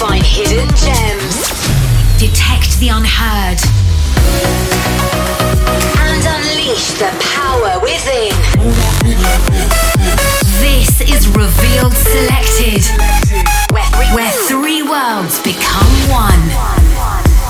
find hidden gems, detect the unheard, and unleash the power within. This is Revealed Selected, where, where three worlds become one.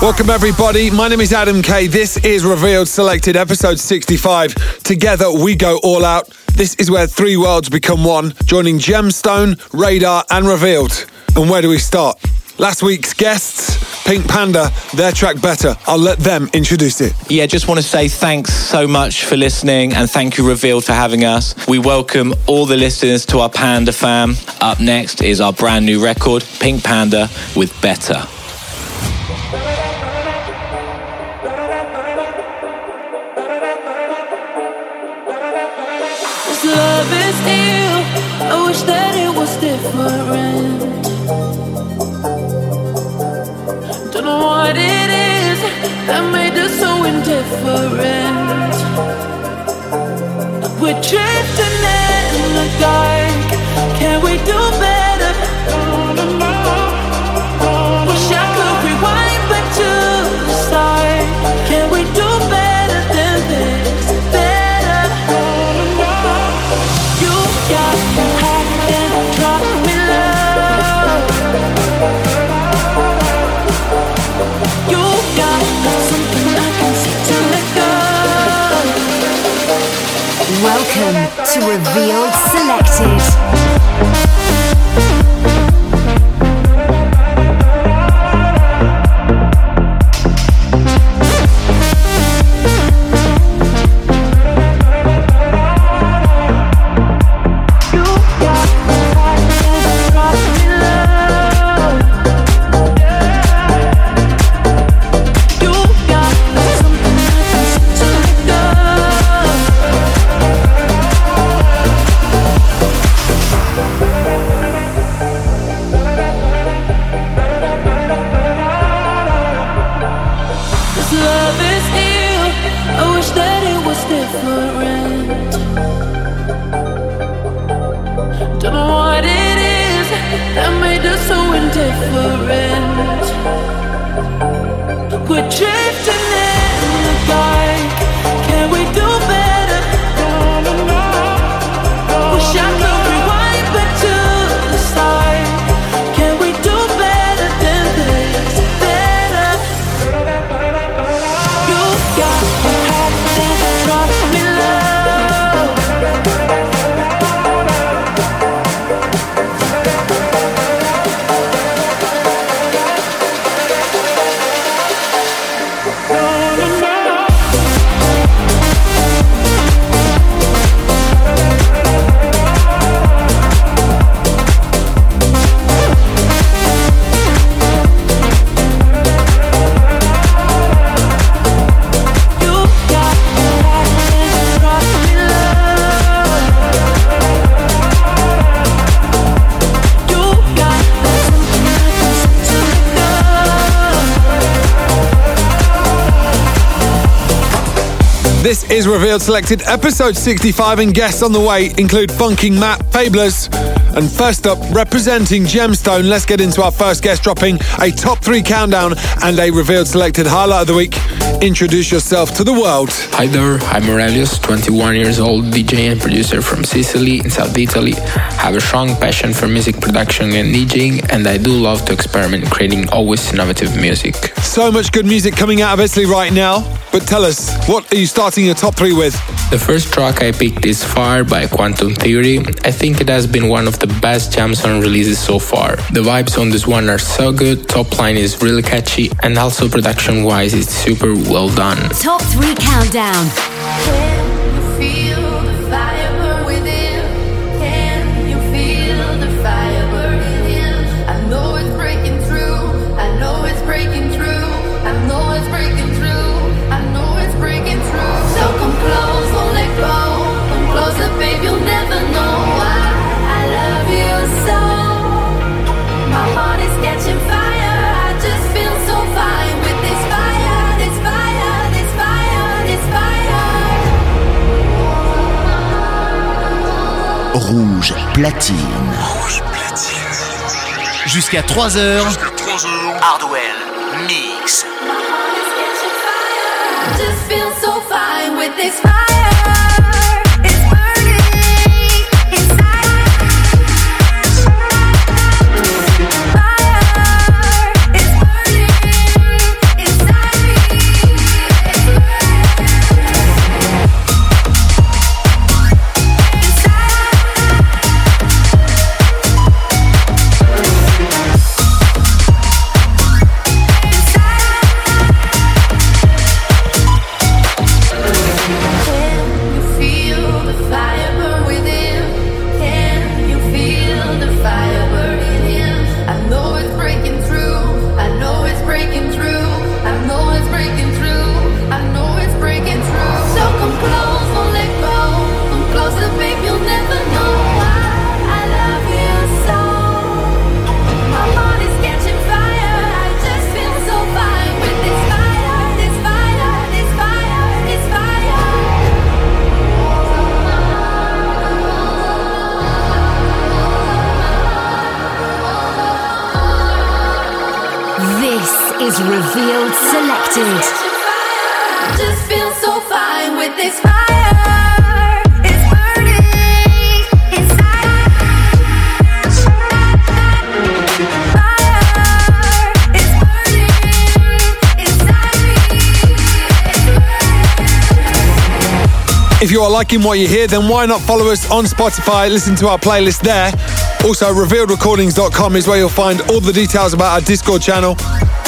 Welcome, everybody. My name is Adam Kay. This is Revealed Selected, episode 65. Together, we go all out. This is where three worlds become one, joining Gemstone, Radar, and Revealed. And where do we start? Last week's guests, Pink Panda, their track Better. I'll let them introduce it. Yeah, just want to say thanks so much for listening and thank you, Revealed, for having us. We welcome all the listeners to our Panda fam. Up next is our brand new record, Pink Panda with Better. Love is ill. I wish that that made us so indifferent. We're drifting in the dark. Can we do This is Revealed Selected, episode 65, and guests on the way include Funkin Matt, Fablers, and first up, representing Gemstone, let's get into our first guest dropping a top three countdown and a Revealed Selected highlight of the week. Introduce yourself to the world. Hi there, I'm Aurelius, 21 years old, DJ and producer from Sicily in South Italy. have a strong passion for music production and DJing, and I do love to experiment, creating always innovative music. So much good music coming out of Italy right now, but tell us, what are you starting your top three with? The first track I picked is Fire by Quantum Theory. I think it has been one of the best Gemstone releases so far. The vibes on this one are so good, top line is really catchy, and also production wise, it's super well done. Top 3 Countdown. Rouge platine. Jusqu'à 3h. Hardwell Mix. Just feel so fine with this you are liking what you hear, then why not follow us on Spotify? Listen to our playlist there. Also, revealedrecordings.com is where you'll find all the details about our Discord channel.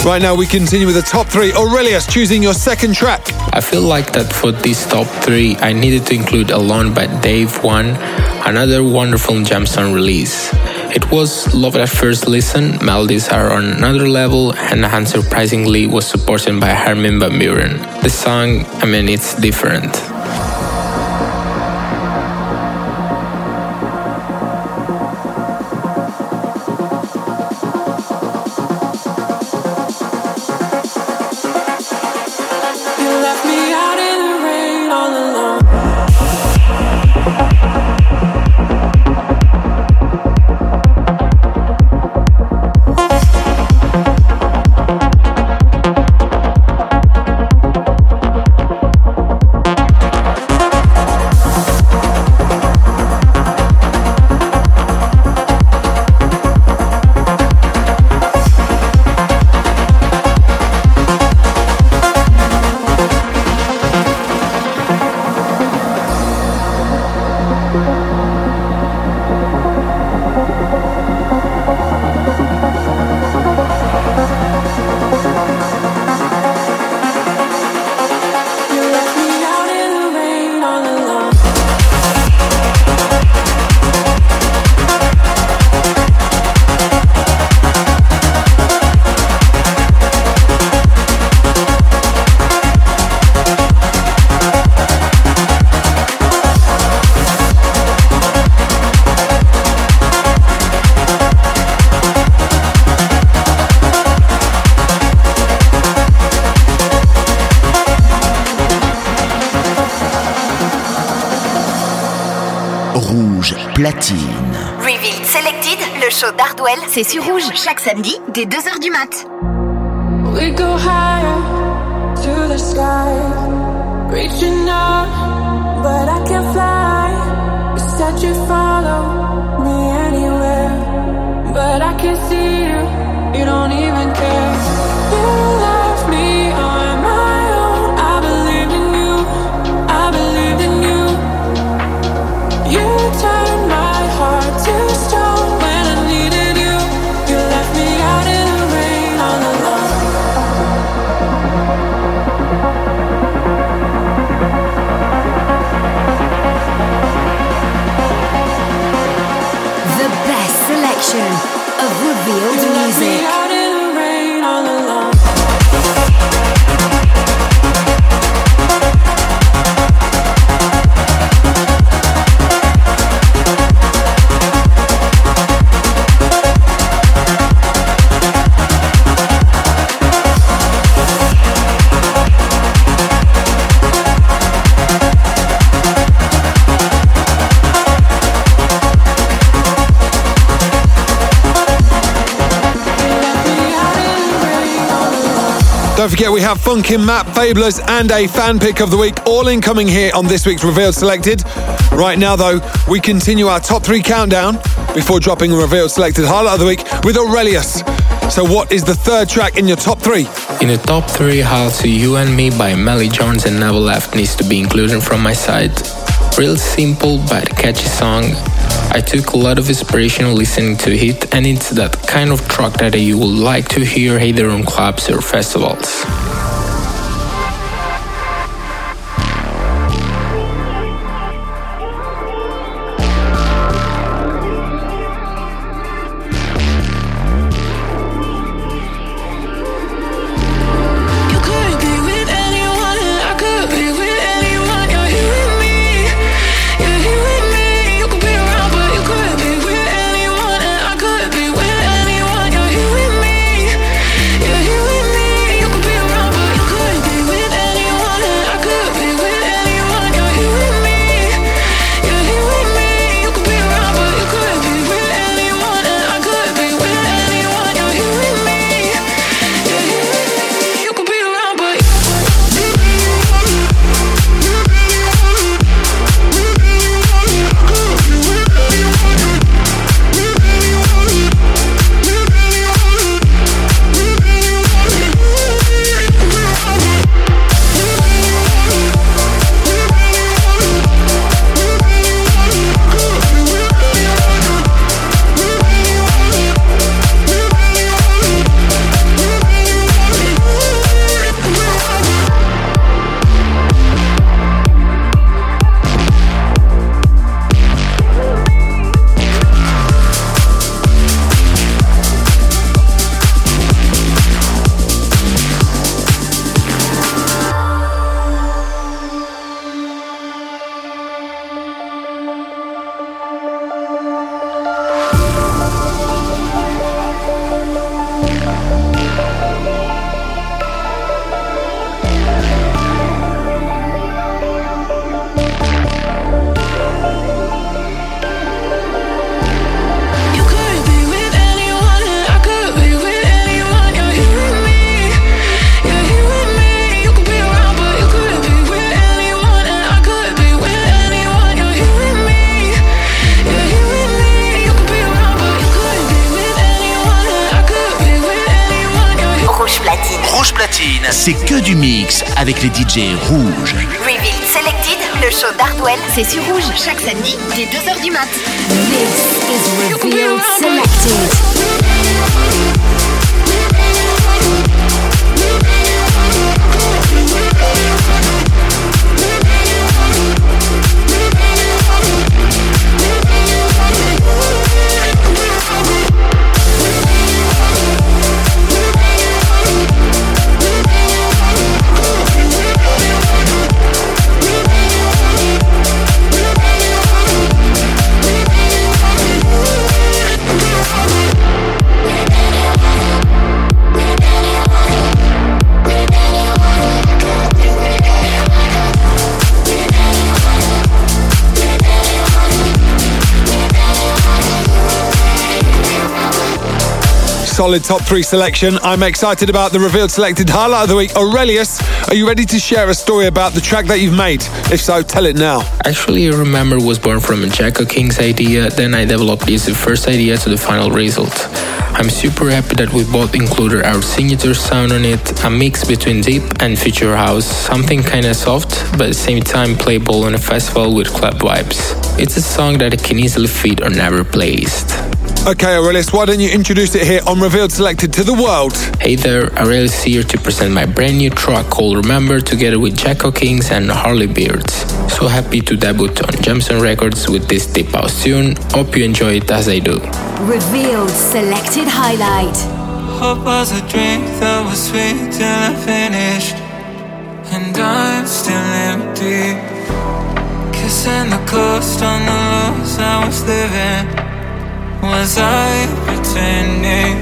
Right now, we continue with the top three. Aurelius choosing your second track. I feel like that for this top three, I needed to include Alone by Dave One, another wonderful Gemstone release. It was love at first listen, melodies are on another level, and unsurprisingly was supported by Armin van Buuren. The song, I mean, it's different. C'est sur Rouge, chaque samedi, dès 2h du mat. Have Funkin Matt, Fablers, and a fan pick of the week, all incoming here on this week's Revealed Selected. Right now, though, we continue our top three countdown before dropping a Revealed Selected highlight of the week with Aurelius. So, what is the third track in your top three? In the top three, How to You and Me by Melly Jones and Never Left needs to be included from my side. Real simple but catchy song. I took a lot of inspiration listening to it, and it's that kind of track that you would like to hear either on clubs or festivals. C'est que du mix avec les DJ rouges. Reveal Selected, le show d'Hardwell, c'est sur rouge chaque samedi dès 2h du mat. This is Revealed Selected. Solid top three selection. I'm excited about the revealed selected highlight of the week. Aurelius, are you ready to share a story about the track that you've made? If so, tell it now. Actually, I Remember was born from a Jacko King's idea, then I developed this first idea to the final result. I'm super happy that we both included our signature sound on it, a mix between deep and future house, something kinda soft, but at the same time playable on a festival with club vibes. It's a song that can easily fit on our playlist. Okay, Aurelius, why don't you introduce it here on Revealed Selected to the world? Hey there, Aurelius here to present my brand new track called Remember together with Jacko Kings and Harley Beards. So happy to debut on Gemstone Records with this deep house tune. Hope you enjoy it as I do. Revealed Selected Highlight. Hope was a drink that was sweet till I finished. And I'm still empty. Kissing the coast on the lows I was living. Was I pretending?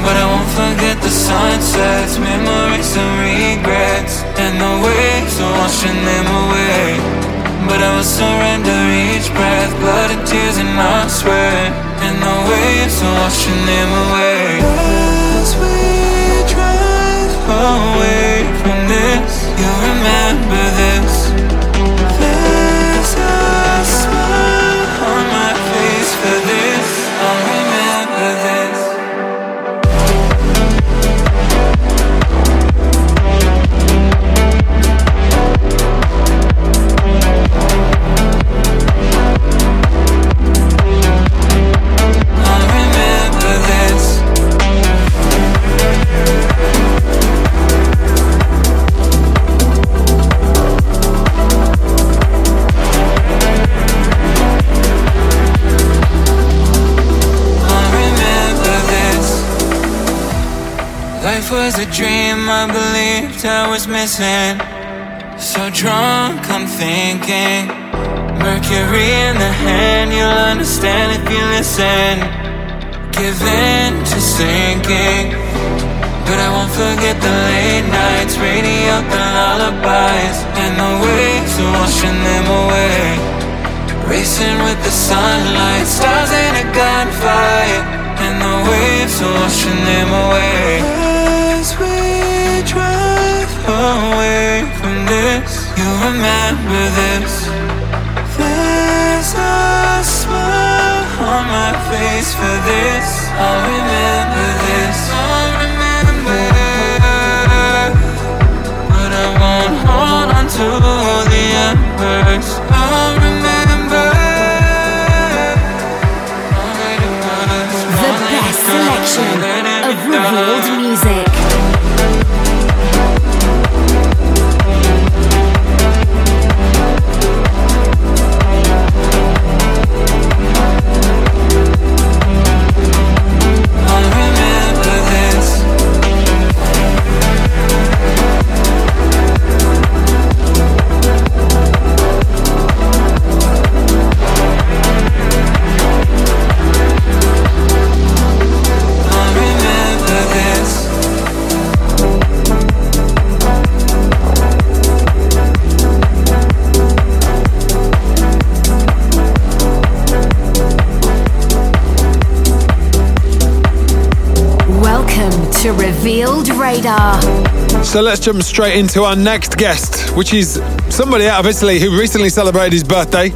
But I won't forget the sunsets, memories and regrets, and the waves are washing them away. But I will surrender each breath, blood and tears, and I swear, and the waves are washing them away. As we drive away from this, you remember. Life was a dream I believed I was missing. So drunk, I'm thinking. Mercury in the hand, you'll understand if you listen. Give in to sinking. But I won't forget the late nights, radio the lullabies, and the waves are washing them away. Racing with the sunlight, stars in a gunfight, and the waves are washing them away away from this, you remember this. There's a smile on my face for this. I'll remember this. So let's jump straight into our next guest, which is somebody out of Italy who recently celebrated his birthday.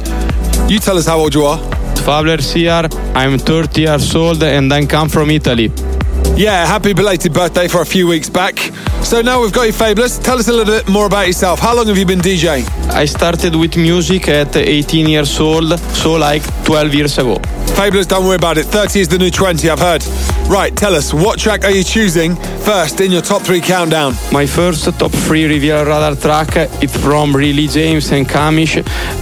You tell us how old you are. Fabler here. I'm 30 years old and I come from Italy. Yeah, happy belated birthday for a few weeks back. So now we've got you, Fabulous. Tell us a little bit more about yourself. How long have you been DJing? I started with music at 18 years old, so like 12 years ago. Fabulous, don't worry about it. 30 is the new 20, I've heard. Right, tell us, what track are you choosing first in your top three countdown? My first top three Reveal Radar track is from Riley James and Kamish,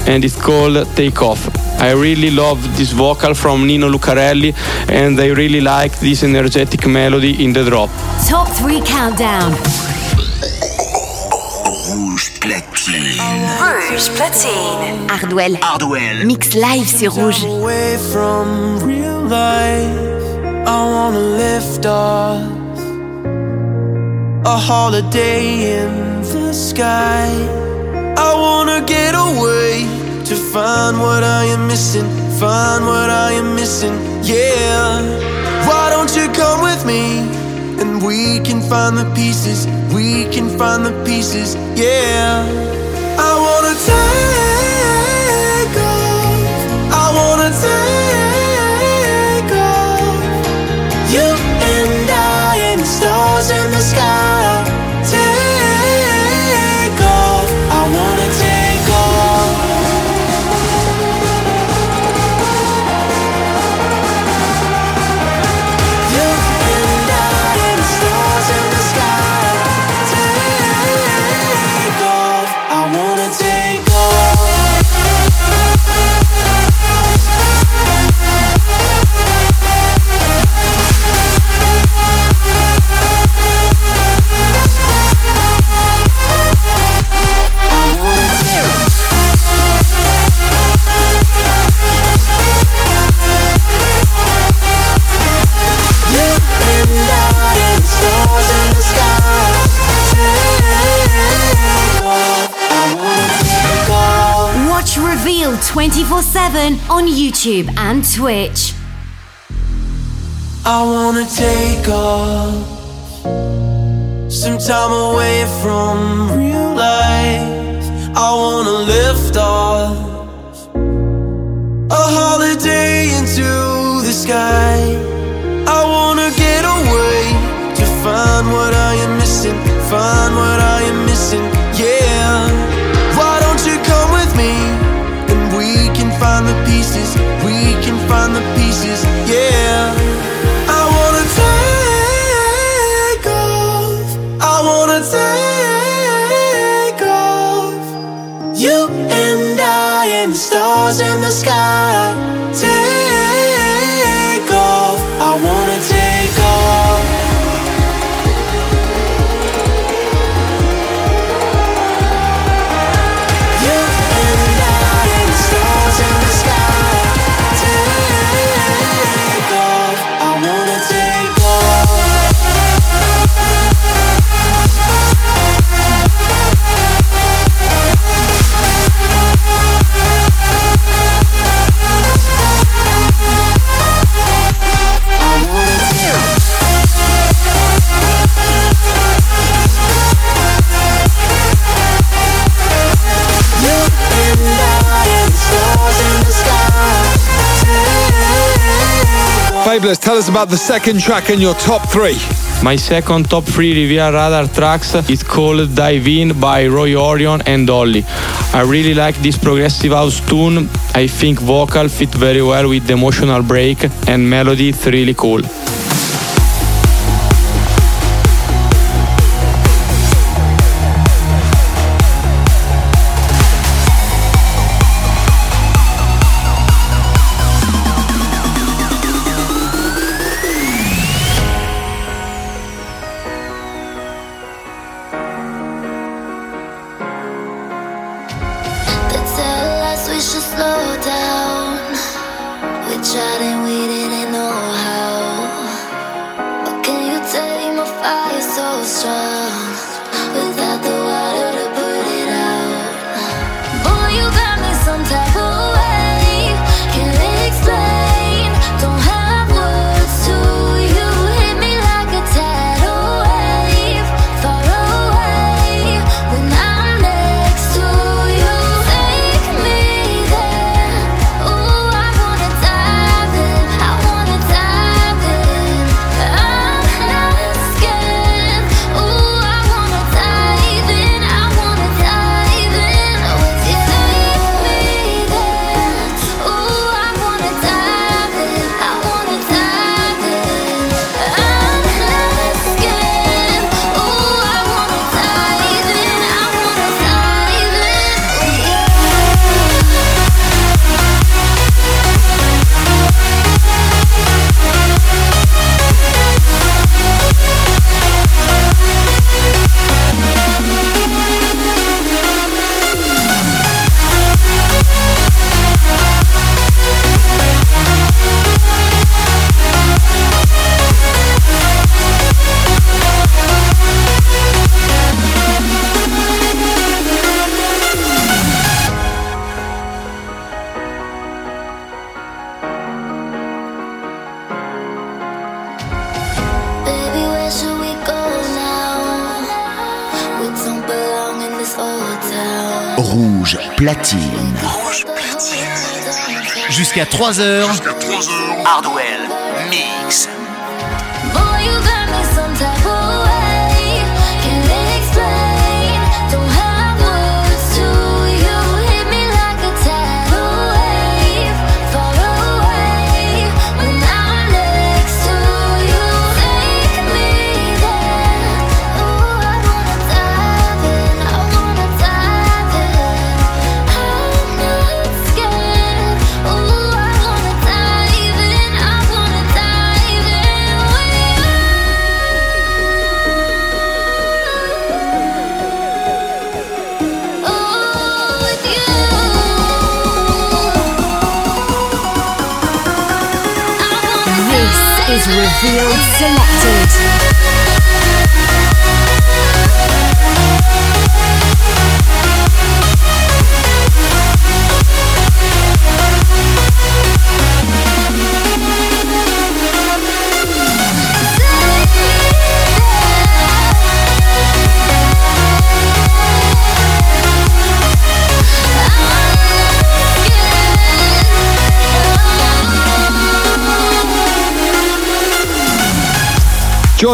and it's called Take Off. I really love this vocal from Nino Lucarelli, and I really like this energetic melody in the drop. Top three countdown. Rouge platine. Rouge platine. Hardwell. Hardwell. Mix live sur Rouge. Away from real life. I wanna lift off a holiday in the sky. I wanna get away to find what I am missing, find what I am missing, yeah. Why don't you come with me and we can find the pieces, we can find the pieces, yeah. I wanna take off, I wanna take Watch 24 7 on YouTube and Twitch. I wanna take off some time away from real life. I wanna lift off a holiday into the sky. I wanna get away to find what I am missing, find what I am missing, yeah. Find the pieces, we can find the pieces, yeah. I wanna take off, I wanna take off. You and I and the stars in the sky. Fabulous. Tell us about the second track in your top three. My second top three Revealed Radar tracks is called Dive In by Roy Orion and Dolly. I really like this progressive house tune. I think vocal fit very well with the emotional break and melody. It's really cool. tried platine. Jusqu'à 3h. Hardwell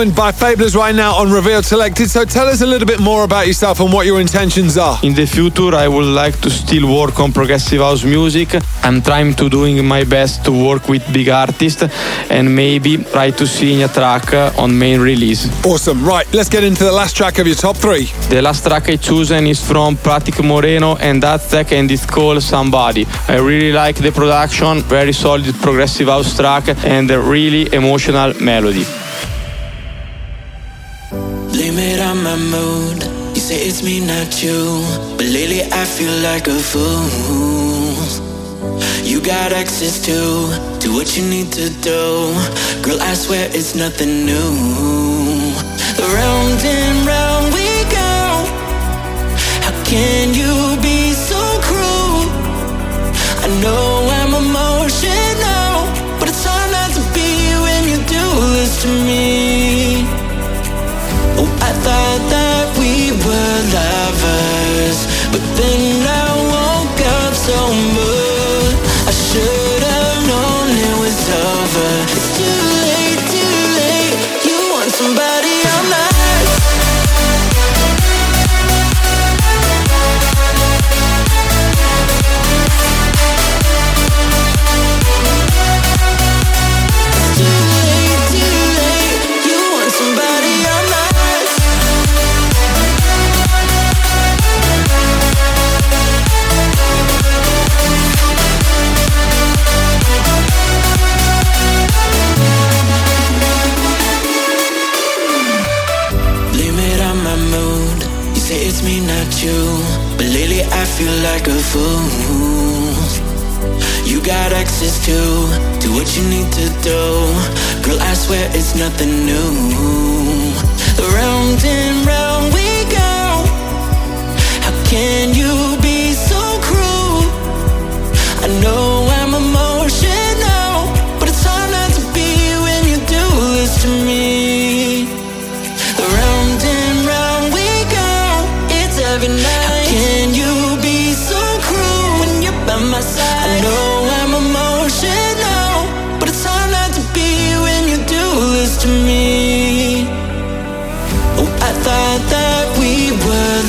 joined by Fablers right now on Revealed Selected. So tell us a little bit more about yourself and what your intentions are. In the future, I would like to still work on progressive house music. I'm trying to doing my best to work with big artists and maybe try to sing a track uh, on main release. Awesome. Right, let's get into the last track of your top three. The last track I chosen is from Pratik Moreno and Aztec and it's called Somebody. I really like the production, very solid progressive house track and a really emotional melody. It's me, not you. But lately I feel like a fool. You got access to, to what you need to do. Girl, I swear it's nothing new. Round and round we go. How can you be so cruel? I know were lovers, you. But lately I feel like a fool. You got access to, do what you need to do. Girl, I swear it's nothing new. Round and round we go. How can you be so cruel? I know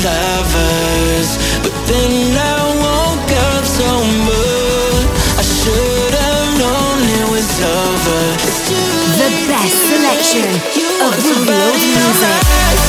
lovers, but then I woke up sober. I should have known it was over. The best selection of revealed music.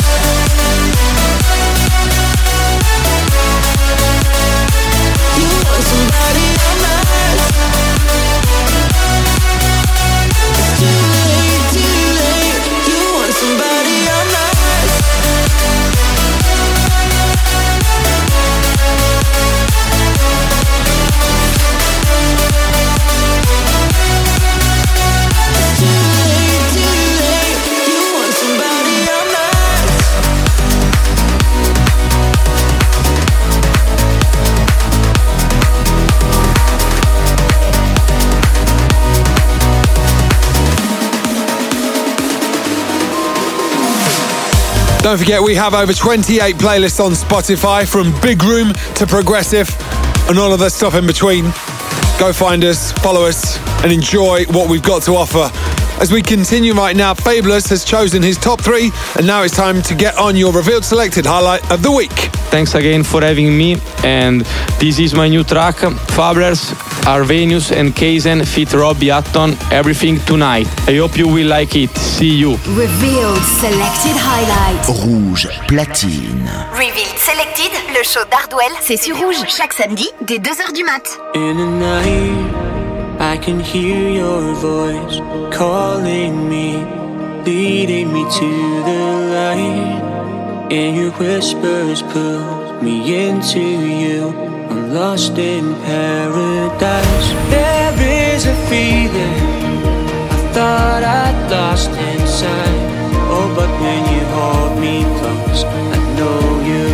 Don't forget, we have over 28 playlists on Spotify from Big Room to Progressive and all of the stuff in between. Go find us, follow us, and enjoy what we've got to offer. As we continue right now, Fabulous has chosen his top three, and now it's time to get on your revealed selected highlight of the week. Thanks again for having me. And this is my new track, Fabulous, Arvenius and Kaizen feat Robbie Hutton, Everything Tonight. I hope you will like it. See you. Revealed selected Highlights. Rouge platine. Revealed Selected, le show d'Hardwell, c'est sur Rouge, chaque samedi, dès 2h du mat. In the night, I can hear your voice calling me, leading me to the light. And your whispers pull me into you. I'm lost in paradise. There is a feeling I thought I'd lost inside. Oh, but when you hold me close, I know you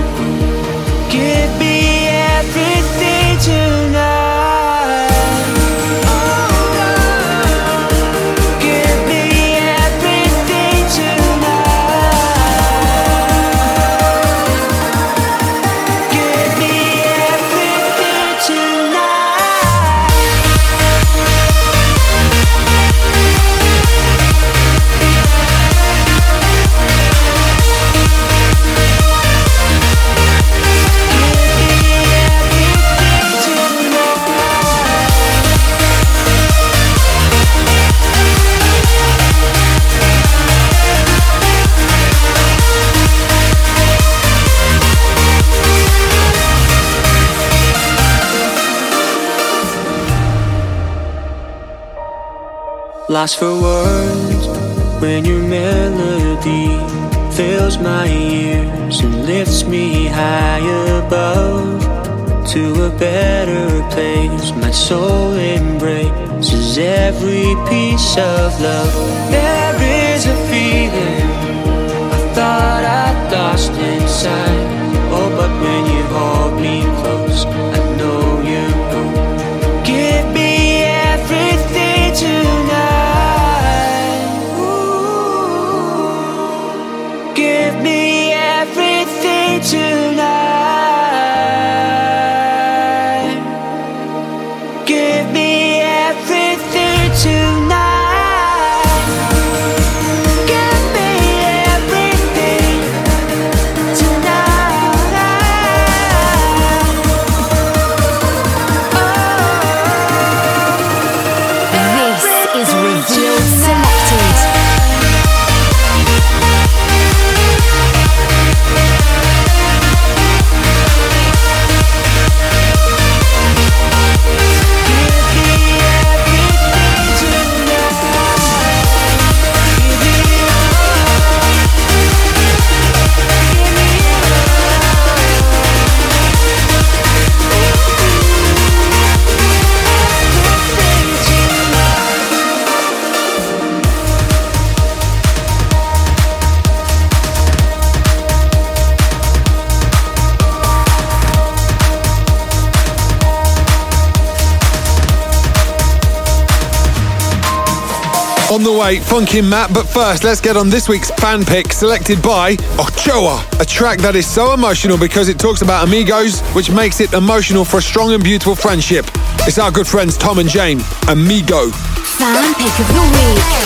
Lost for words when your melody fills my ears and lifts me high above to a better place. My soul embraces every piece of love. There is a feeling I thought I'd lost inside. Oh, but when you hold me close, I On the way, Funkin' Matt, but first, let's get on this week's fan pick selected by Ochoa, a track that is so emotional because it talks about amigos, which makes it emotional for a strong and beautiful friendship. It's our good friends Tom and Jame, Amigo. Fan pick of the week.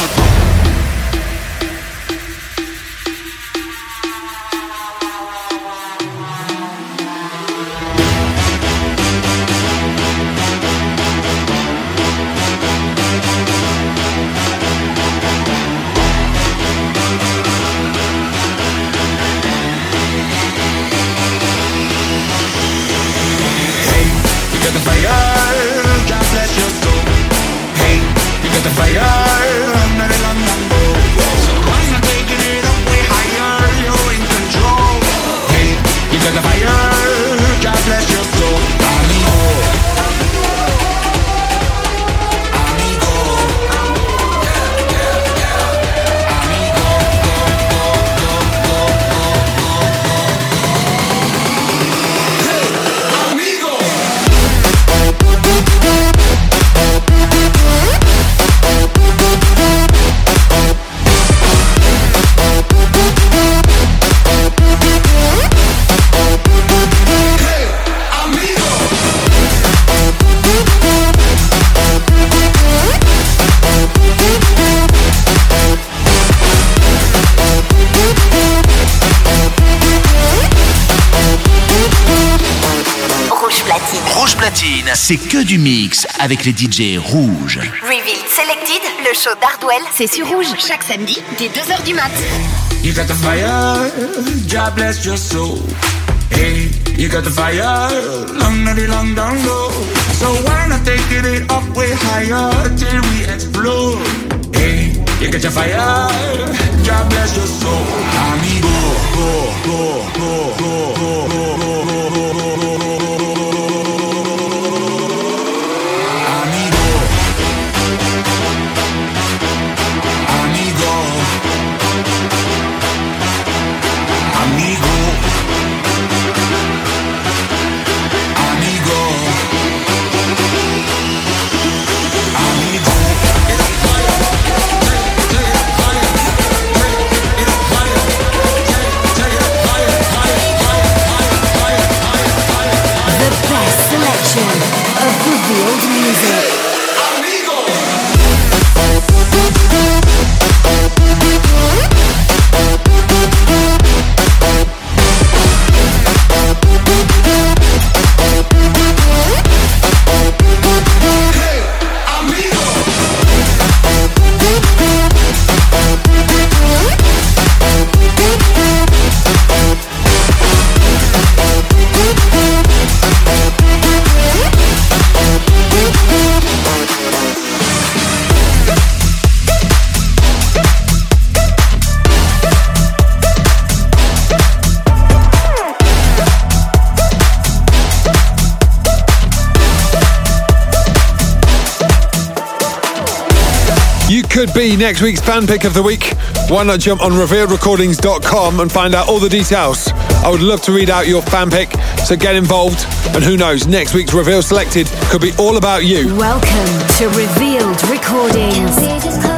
C'est que du mix avec les DJ rouges. Revealed Selected, le show d'Hardwell, c'est sur rouge chaque samedi dès 2h du mat. You got the fire, God bless your soul. Hey, you got the fire, long, long, long, long, low. So why not take it up way higher till we explode? Hey, you got your fire, God bless your soul. Amigo, go, go, go, go, be next week's fan pick of the week. Why not jump on revealedrecordings.com and find out all the details? I would love to read out your fan pick, so get involved. And who knows, next week's Revealed Selected could be all about you. Welcome to Revealed Recordings.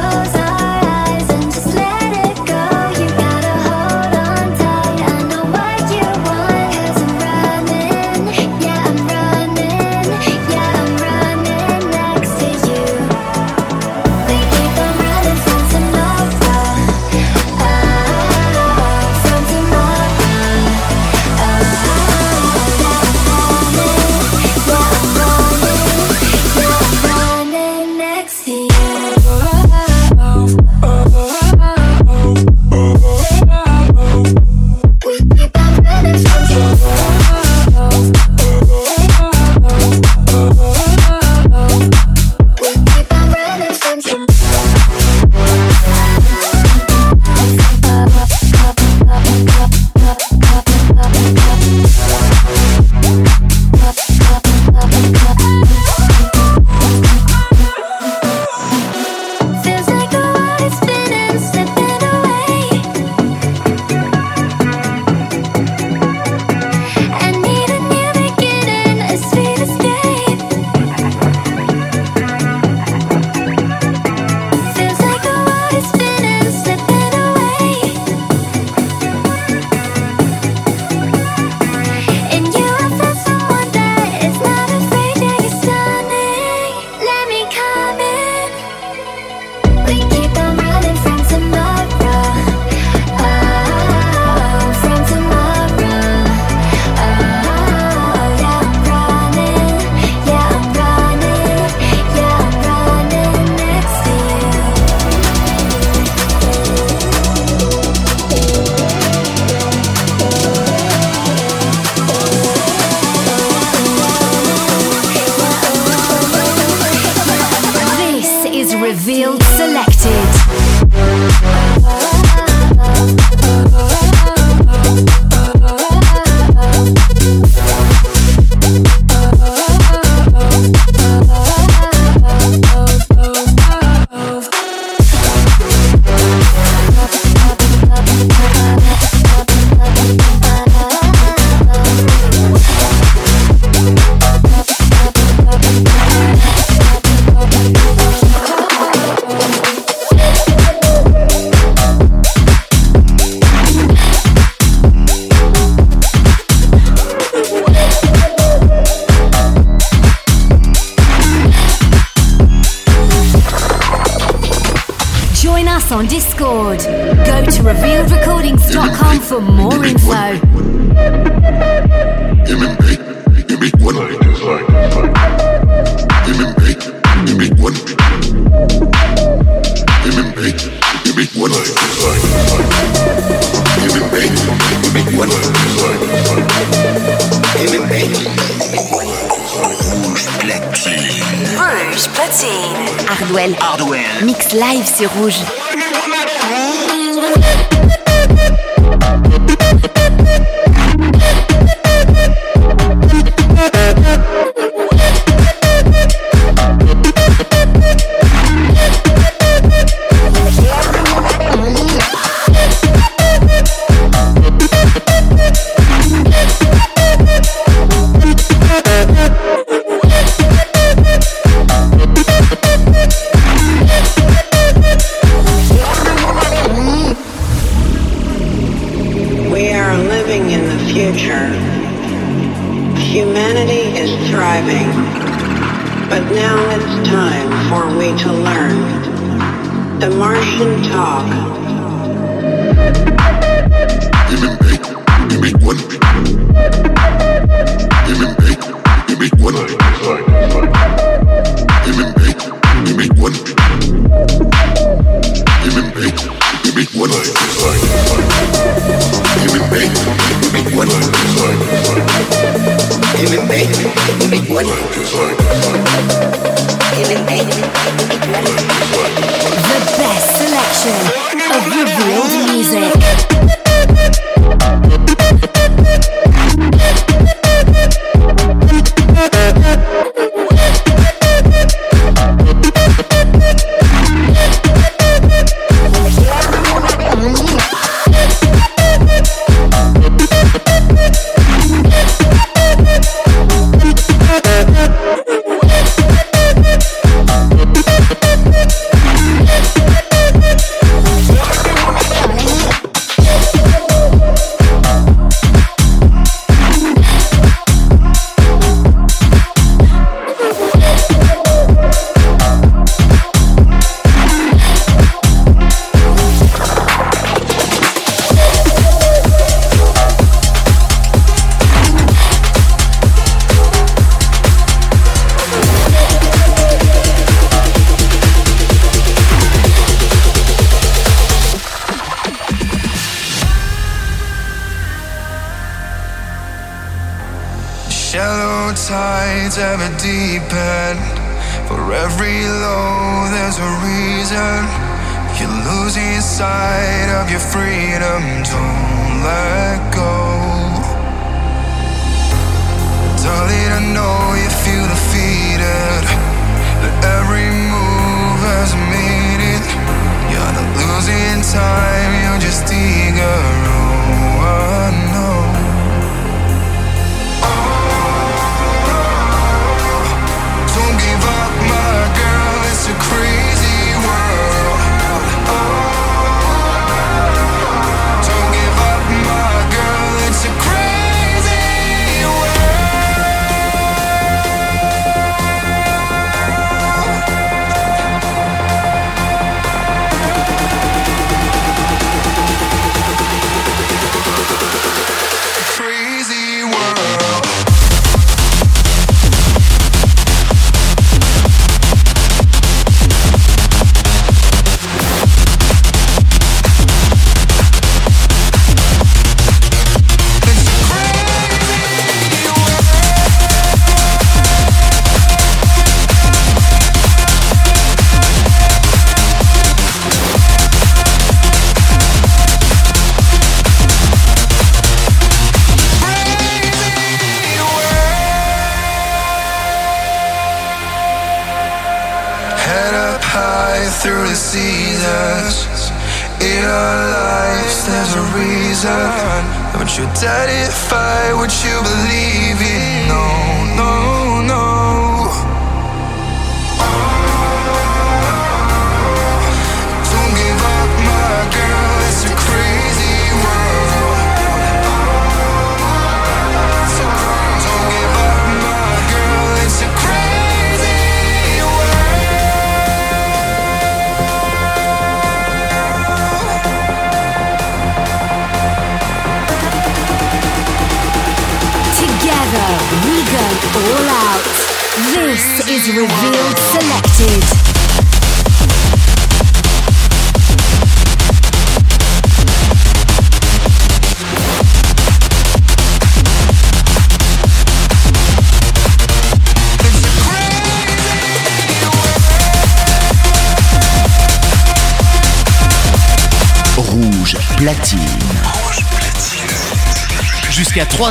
Hardwell. Hardwell. Mix live sur Rouge.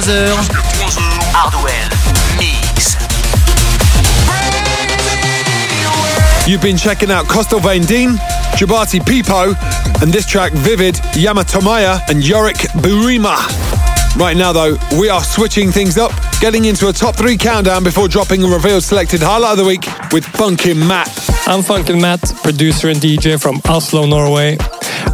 3h. Hardwell Mix. You've been checking out Costa Van Dean, Jabati Pipo, and this track Vivid, Yamatomaya, and Yorick Burima. Right now, though, we are switching things up, getting into a top three countdown before dropping a revealed selected highlight of the week with Funkin' Matt. I'm Funkin' Matt, producer and DJ from Oslo, Norway.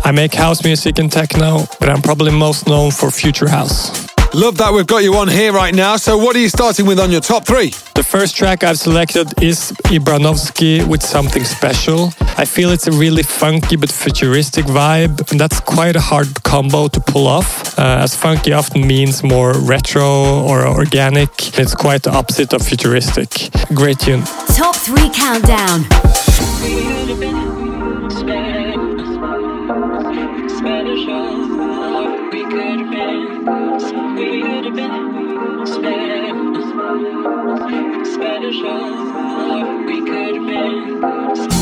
I make house music and techno, but I'm probably most known for future house. Love that we've got you on here right now. So, what are you starting with on your top three? The first track I've selected is Ibranovsky with Something Special. I feel it's a really funky but futuristic vibe, and that's quite a hard combo to pull off, uh, as funky often means more retro or organic. It's quite the opposite of futuristic. Great tune. Top three countdown. Special. We could have been.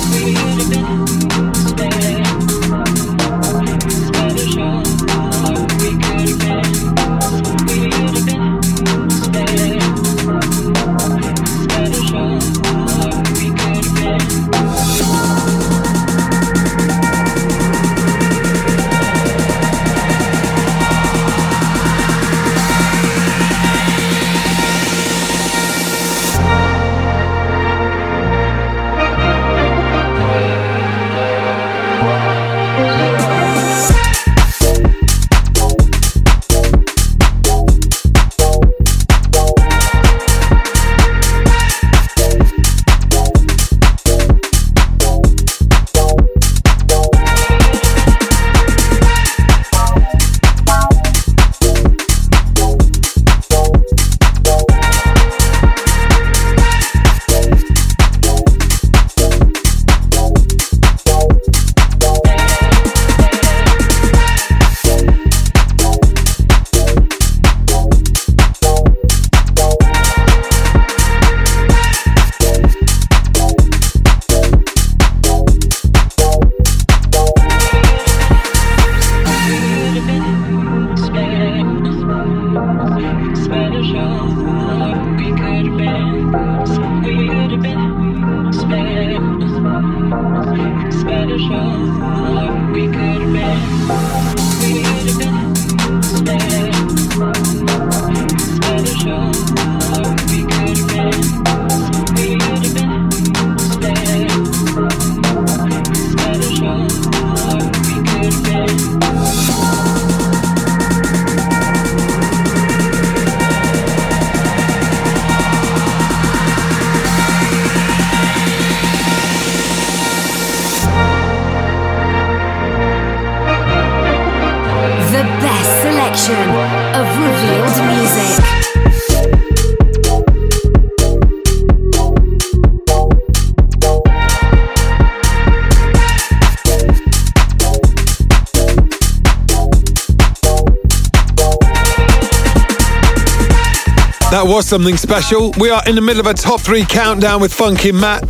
Something special. We are in the middle of a top three countdown with Funkin' Matt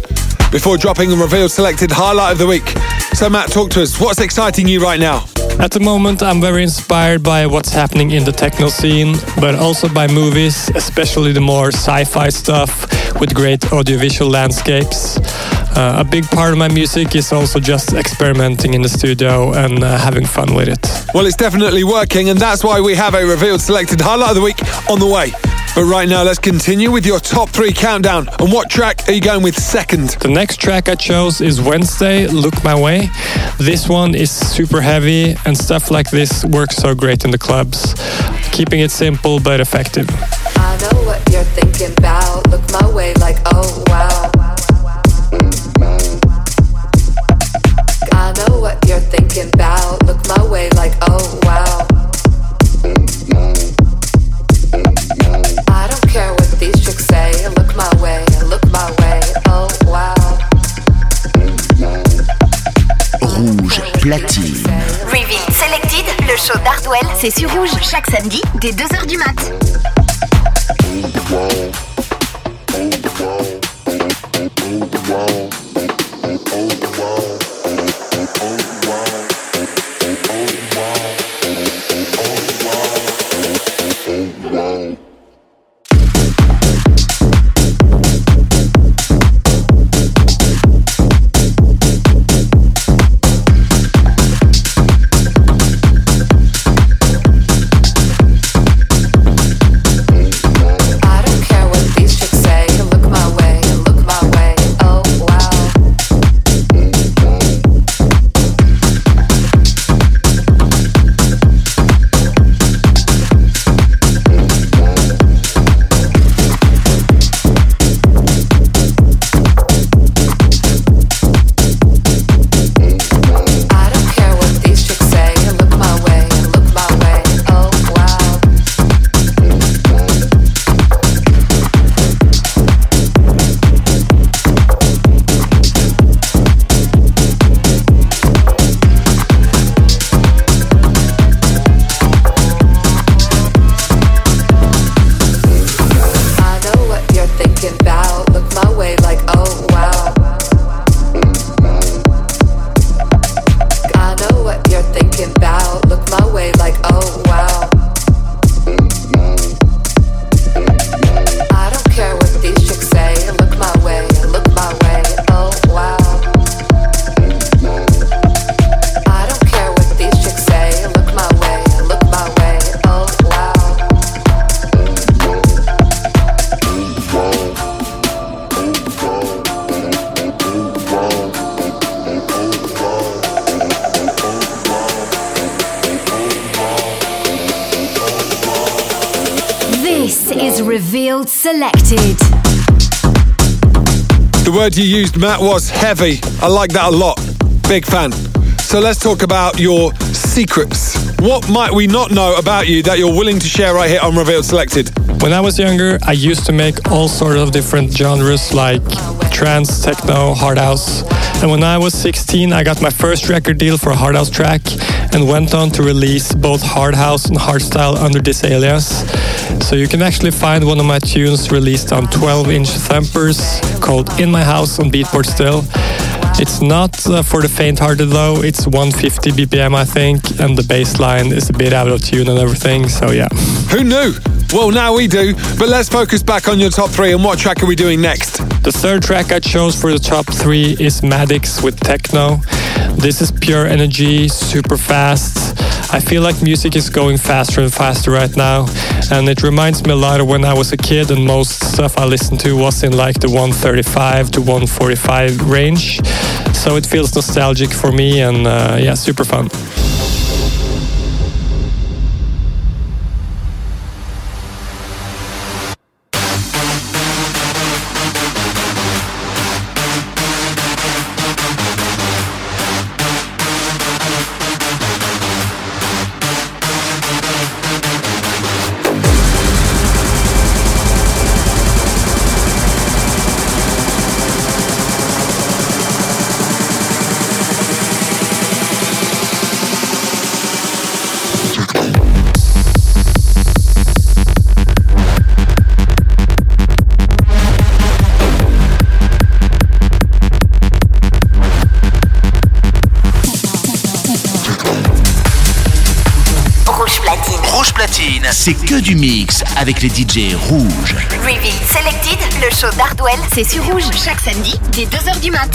before dropping a revealed selected highlight of the week. So, Matt, talk to us. What's exciting you right now? At the moment, I'm very inspired by what's happening in the techno scene, but also by movies, especially the more sci fi stuff with great audiovisual landscapes. Uh, a big part of my music is also just experimenting in the studio and uh, having fun with it. Well, it's definitely working, and that's why we have a revealed selected highlight of the week on the way. But right now, let's continue with your top three countdown. And what track are you going with second? The next track I chose is Wednesday, Look My Way. This one is super heavy, and stuff like this works so great in the clubs. Keeping it simple but effective. I know what you're thinking about. Look my way like, oh wow. I know what you're thinking about. Look my way like, oh wow. Platine. Reveal Selected, le show d'Hardwell, c'est sur Rouge chaque samedi dès 2h du mat. Selected. The word you used, Matt, was heavy. I like that a lot. Big fan. So let's talk about your secrets. What might we not know about you that you're willing to share right here on Revealed Selected? When I was younger, I used to make all sorts of different genres like trance, techno, hard house. And when I was 16, I got my first record deal for a hard house track and went on to release both hard house and hardstyle under this alias. So you can actually find one of my tunes released on 12 inch thumpers called In My House on Beatport still. It's not uh, for the faint-hearted though. It's 150 BPM, I think, and the bass line is a bit out of tune and everything. So yeah. Who knew? Well, now we do. But let's focus back on your top three and what track are we doing next? The third track I chose for the top three is Maddox with Techno. This is pure energy, super fast. I feel like music is going faster and faster right now, and it reminds me a lot of when I was a kid and most stuff I listened to was in like the 135 to 145 range. So it feels nostalgic for me and uh, yeah, super fun. Du mix avec les DJ rouges. Reveal Selected, le show d'Hardwell, c'est sur Rouge chaque samedi dès 2h du mat.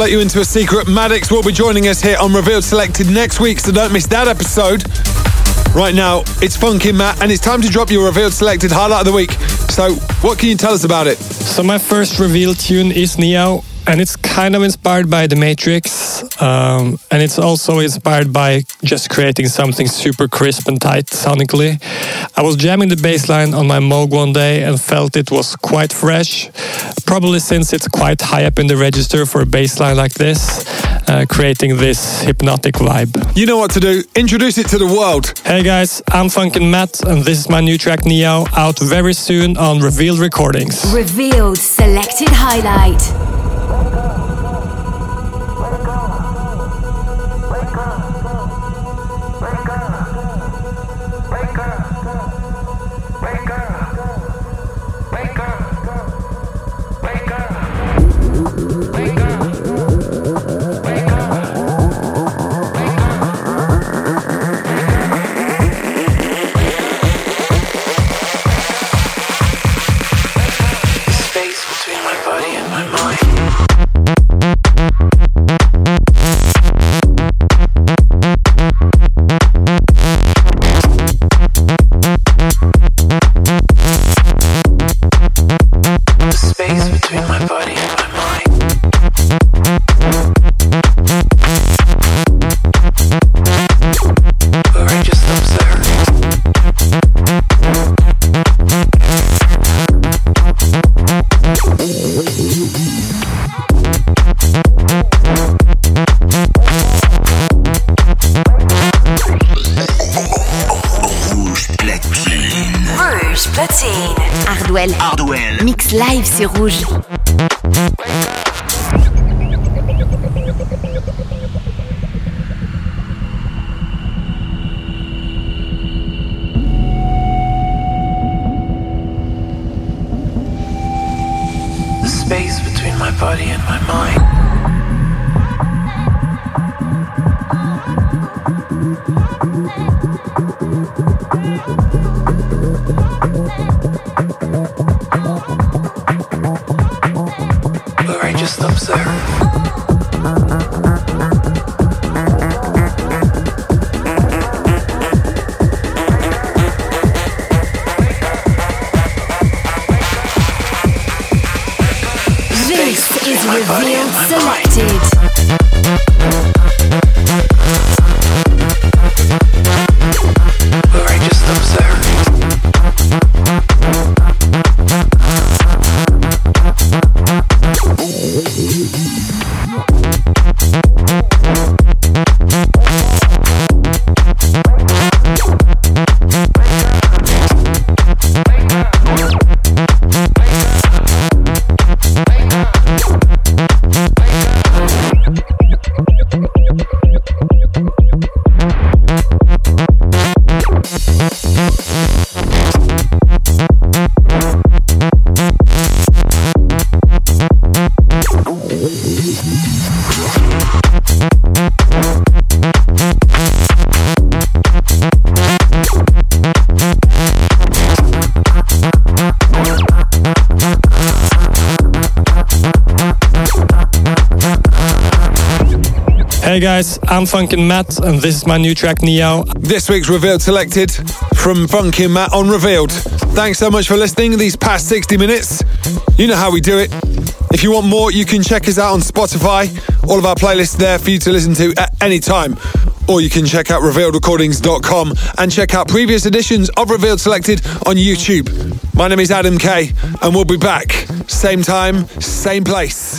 Let you into a secret. Maddox will be joining us here on Revealed Selected next week, so don't miss that episode. Right now, it's Funkin' Matt, and it's time to drop your Revealed Selected highlight of the week. So, what can you tell us about it? So, my first revealed tune is Neo, and it's kind of inspired by The Matrix, um, and it's also inspired by just creating something super crisp and tight sonically. I was jamming the bass line on my Moog one day and felt it was quite fresh, probably since it's quite high up in the register for a bass line like this, uh, creating this hypnotic vibe. You know what to do. Introduce it to the world. Hey guys, I'm Funkin' Matt, and this is my new track Neo, out very soon on Revealed Recordings. Revealed Selected Highlight. Hey guys, I'm Funkin' Matt, and this is my new track Neo. This week's Revealed selected from Funkin' Matt on Revealed. Thanks so much for listening these past 60 minutes. You know how we do it. If you want more, you can check us out on Spotify. All of our playlists there for you to listen to at any time. Or you can check out revealedrecordings.com and check out previous editions of Revealed Selected on YouTube. My name is Adam Kay, and we'll be back same time, same place.